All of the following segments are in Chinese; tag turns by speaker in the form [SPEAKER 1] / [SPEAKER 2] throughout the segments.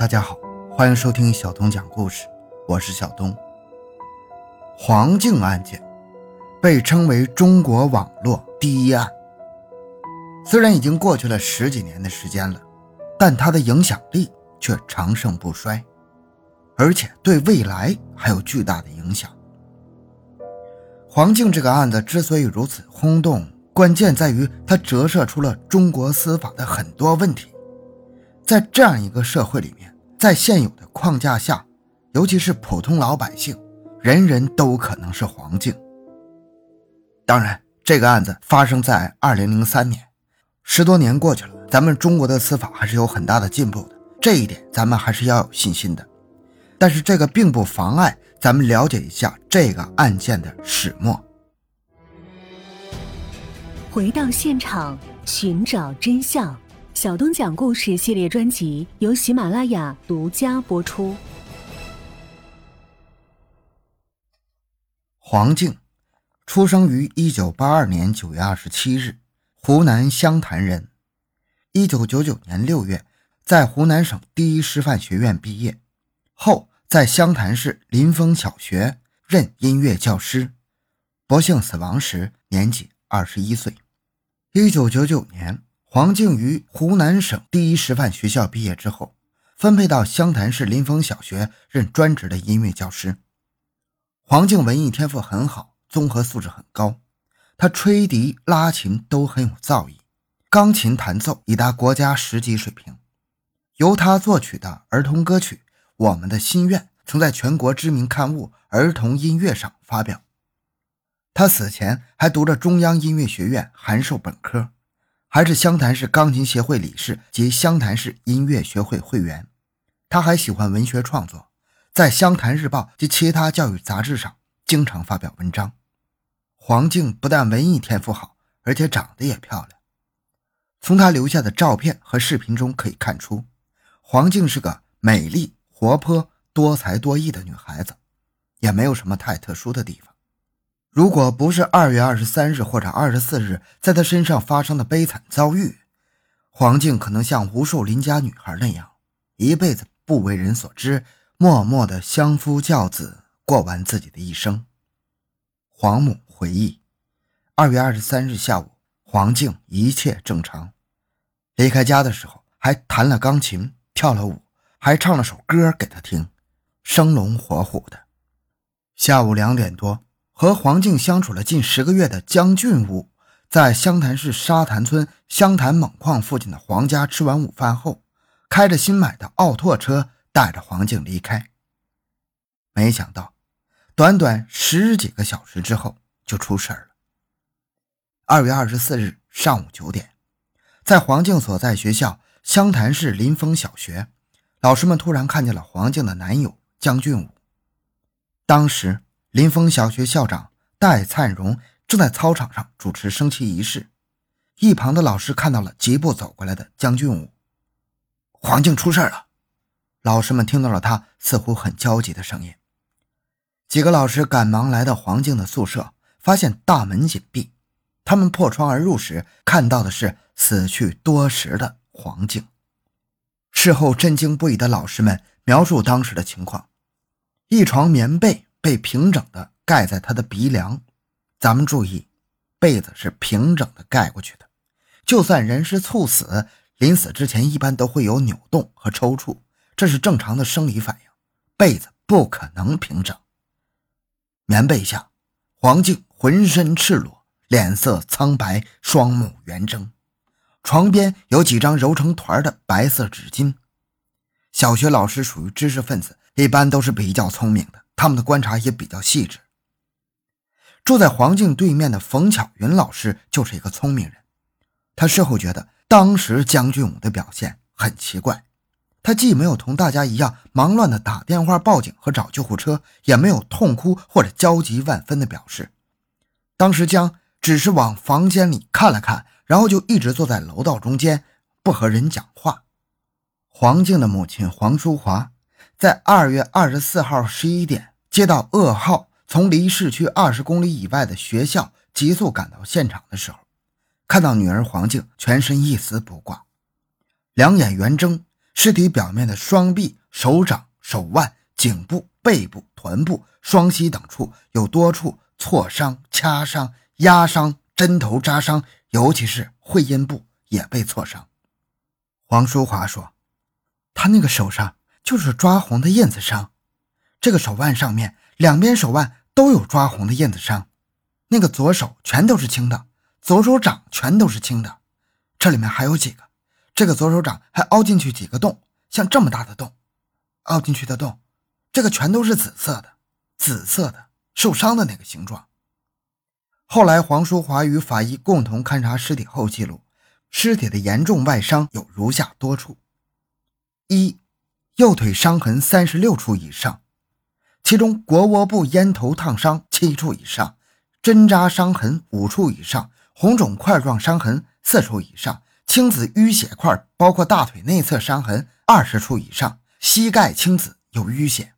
[SPEAKER 1] 大家好，欢迎收听小东讲故事，我是小东。黄静案件被称为中国网络第一案。虽然已经过去了十几年的时间了，但它的影响力却长盛不衰，而且对未来还有巨大的影响。黄静这个案子之所以如此轰动，关键在于它折射出了中国司法的很多问题。在这样一个社会里面。在现有的框架下，尤其是普通老百姓，人人都可能是黄静。当然，这个案子发生在二零零三年，十多年过去了，咱们中国的司法还是有很大的进步的，这一点咱们还是要有信心的。但是，这个并不妨碍咱们了解一下这个案件的始末。
[SPEAKER 2] 回到现场，寻找真相。小东讲故事系列专辑由喜马拉雅独家播出。
[SPEAKER 1] 黄静，出生于一九八二年九月二十七日，湖南湘潭人。一九九九年六月，在湖南省第一师范学院毕业，后在湘潭市临风小学任音乐教师。不幸死亡时年仅二十一岁。一九九九年。黄静于湖南省第一师范学校毕业之后，分配到湘潭市临风小学任专职的音乐教师。黄静文艺天赋很好，综合素质很高，他吹笛、拉琴都很有造诣，钢琴弹奏已达国家十级水平。由他作曲的儿童歌曲《我们的心愿》曾在全国知名刊物《儿童音乐》上发表。他死前还读着中央音乐学院函授本科。还是湘潭市钢琴协会理事及湘潭市音乐学会会员，他还喜欢文学创作，在《湘潭日报》及其他教育杂志上经常发表文章。黄静不但文艺天赋好，而且长得也漂亮。从她留下的照片和视频中可以看出，黄静是个美丽、活泼、多才多艺的女孩子，也没有什么太特殊的地方。如果不是二月二十三日或者二十四日在他身上发生的悲惨遭遇，黄静可能像无数邻家女孩那样，一辈子不为人所知，默默的相夫教子，过完自己的一生。黄母回忆，二月二十三日下午，黄静一切正常，离开家的时候还弹了钢琴，跳了舞，还唱了首歌给他听，生龙活虎的。下午两点多。和黄静相处了近十个月的江俊武，在湘潭市沙潭村湘潭锰矿附近的黄家吃完午饭后，开着新买的奥拓车带着黄静离开。没想到，短短十几个小时之后就出事了。二月二十四日上午九点，在黄静所在学校湘潭市临风小学，老师们突然看见了黄静的男友江俊武。当时。临风小学校长戴灿荣正在操场上主持升旗仪式，一旁的老师看到了疾步走过来的江俊武，黄静出事了。老师们听到了他似乎很焦急的声音，几个老师赶忙来到黄静的宿舍，发现大门紧闭。他们破窗而入时，看到的是死去多时的黄静。事后震惊不已的老师们描述当时的情况：一床棉被。被平整的盖在他的鼻梁，咱们注意，被子是平整的盖过去的。就算人是猝死，临死之前一般都会有扭动和抽搐，这是正常的生理反应。被子不可能平整。棉被下，黄静浑身赤裸，脸色苍白，双目圆睁。床边有几张揉成团的白色纸巾。小学老师属于知识分子，一般都是比较聪明的。他们的观察也比较细致。住在黄静对面的冯巧云老师就是一个聪明人，他事后觉得当时江俊武的表现很奇怪，他既没有同大家一样忙乱的打电话报警和找救护车，也没有痛哭或者焦急万分的表示。当时江只是往房间里看了看，然后就一直坐在楼道中间，不和人讲话。黄静的母亲黄淑华在二月二十四号十一点。接到噩耗，从离市区二十公里以外的学校急速赶到现场的时候，看到女儿黄静全身一丝不挂，两眼圆睁，尸体表面的双臂、手掌、手腕、颈部、背部、臀部、双膝等处有多处挫伤、掐伤、压伤、针头扎伤，尤其是会阴部也被挫伤。黄淑华说：“他那个手上就是抓红的印子伤，这个手腕上面两边手腕都有抓红的印子伤，那个左手全都是青的，左手掌全都是青的，这里面还有几个。”这个左手掌还凹进去几个洞，像这么大的洞，凹进去的洞，这个全都是紫色的，紫色的受伤的那个形状。后来黄淑华与法医共同勘查尸体后记录，尸体的严重外伤有如下多处：一，右腿伤痕三十六处以上，其中腘窝部烟头烫伤七处以上，针扎伤痕五处以上，红肿块状伤痕四处以上。青紫淤血块包括大腿内侧伤痕二十处以上，膝盖青紫有淤血。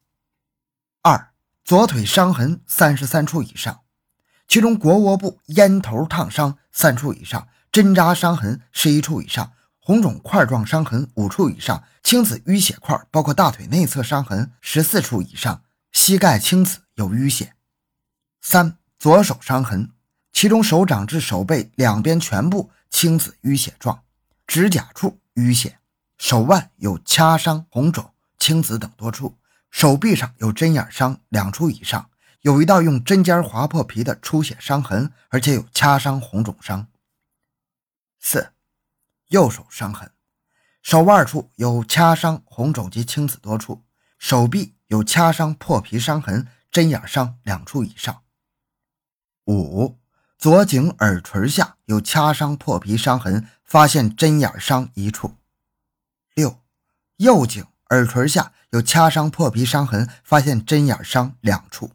[SPEAKER 1] 二左腿伤痕三十三处以上，其中腘窝部烟头烫伤三处以上，针扎伤痕十一处以上，红肿块状伤痕五处以上，青紫淤血块包括大腿内侧伤痕十四处以上，膝盖青紫有淤血。三左手伤痕，其中手掌至手背两边全部。青紫淤血状，指甲处淤血，手腕有掐伤、红肿、青紫等多处，手臂上有针眼伤两处以上，有一道用针尖划破皮的出血伤痕，而且有掐伤、红肿伤。四，右手伤痕，手腕处有掐伤、红肿及青紫多处，手臂有掐伤、破皮伤痕、针眼伤两处以上。五。左颈耳垂下有掐伤破皮伤痕，发现针眼伤一处。六，右颈耳垂下有掐伤破皮伤痕，发现针眼伤两处。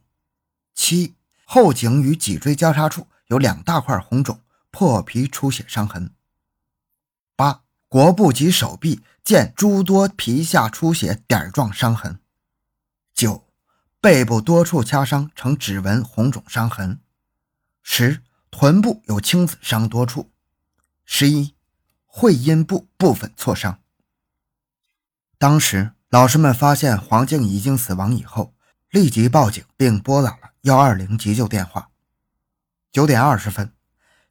[SPEAKER 1] 七，后颈与脊椎交叉处有两大块红肿破皮出血伤痕。八，腘部及手臂见诸多皮下出血点状伤痕。九，背部多处掐伤呈指纹红肿伤痕。十。臀部有青紫伤多处，十一，会阴部部分挫伤。当时老师们发现黄静已经死亡以后，立即报警并拨打了幺二零急救电话。九点二十分，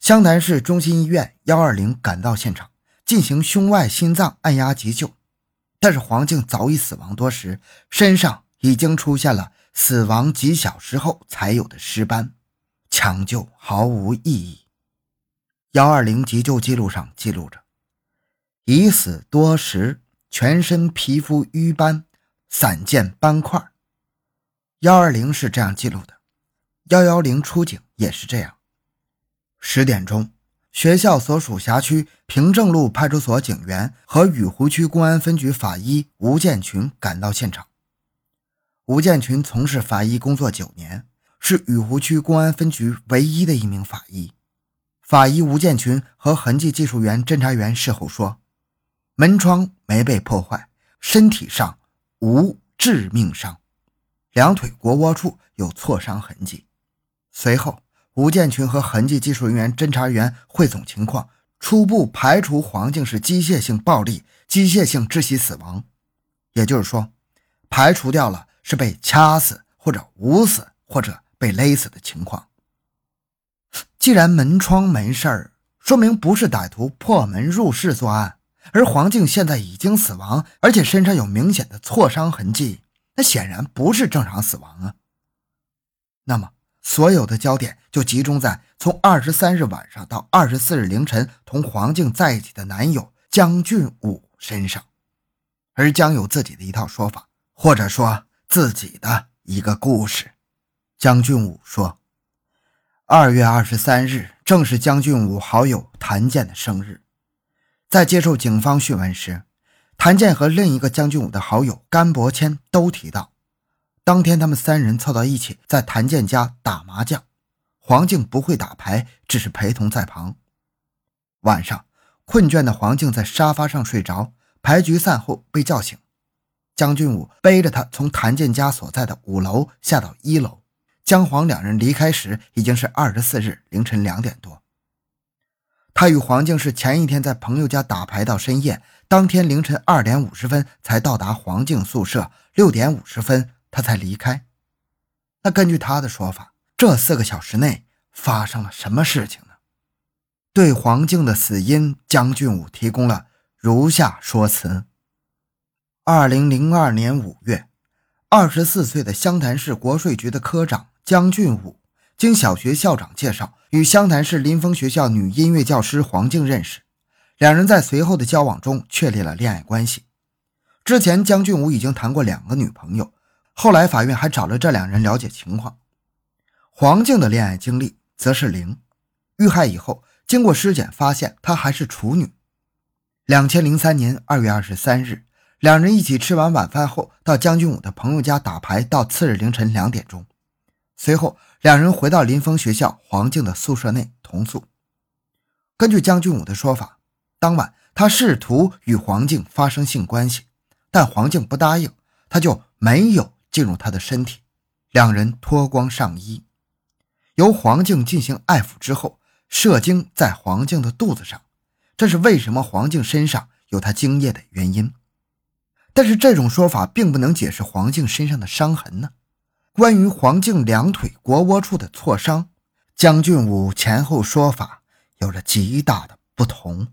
[SPEAKER 1] 湘潭市中心医院幺二零赶到现场进行胸外心脏按压急救，但是黄静早已死亡多时，身上已经出现了死亡几小时后才有的尸斑。抢救毫无意义。幺二零急救记录上记录着：已死多时，全身皮肤瘀斑，散见斑块。幺二零是这样记录的，幺幺零出警也是这样。十点钟，学校所属辖区平正路派出所警员和雨湖区公安分局法医吴建群赶到现场。吴建群从事法医工作九年。是雨湖区公安分局唯一的一名法医。法医吴建群和痕迹技术员、侦查员事后说：“门窗没被破坏，身体上无致命伤，两腿腘窝处有挫伤痕迹。”随后，吴建群和痕迹技术人员、侦查员汇总情况，初步排除黄静是机械性暴力、机械性窒息死亡，也就是说，排除掉了是被掐死或者捂死或者。被勒死的情况。既然门窗没事儿，说明不是歹徒破门入室作案。而黄静现在已经死亡，而且身上有明显的挫伤痕迹，那显然不是正常死亡啊。那么，所有的焦点就集中在从二十三日晚上到二十四日凌晨同黄静在一起的男友江俊武身上。而江有自己的一套说法，或者说自己的一个故事。江俊武说：“二月二十三日正是江俊武好友谭健的生日。在接受警方讯问时，谭健和另一个江俊武的好友甘伯谦都提到，当天他们三人凑到一起在谭健家打麻将。黄静不会打牌，只是陪同在旁。晚上，困倦的黄静在沙发上睡着，牌局散后被叫醒，江俊武背着他从谭建家所在的五楼下到一楼。”姜黄两人离开时已经是二十四日凌晨两点多。他与黄静是前一天在朋友家打牌到深夜，当天凌晨二点五十分才到达黄静宿舍，六点五十分他才离开。那根据他的说法，这四个小时内发生了什么事情呢？对黄静的死因，江俊武提供了如下说辞：二零零二年五月，二十四岁的湘潭市国税局的科长江俊武，经小学校长介绍，与湘潭市临风学校女音乐教师黄静认识，两人在随后的交往中确立了恋爱关系。之前，江俊武已经谈过两个女朋友。后来，法院还找了这两人了解情况。黄静的恋爱经历则是零。遇害以后，经过尸检发现她还是处女。两千零三年二月二十三日，两人一起吃完晚饭后，到江俊武的朋友家打牌，到次日凌晨两点钟。随后，两人回到临风学校黄静的宿舍内同宿。根据江俊武的说法，当晚他试图与黄静发生性关系，但黄静不答应，他就没有。进入他的身体，两人脱光上衣，由黄静进行爱抚之后，射精在黄静的肚子上，这是为什么黄静身上有他精液的原因。但是这种说法并不能解释黄静身上的伤痕呢？关于黄静两腿腘窝处的挫伤，江俊武前后说法有着极大的不同。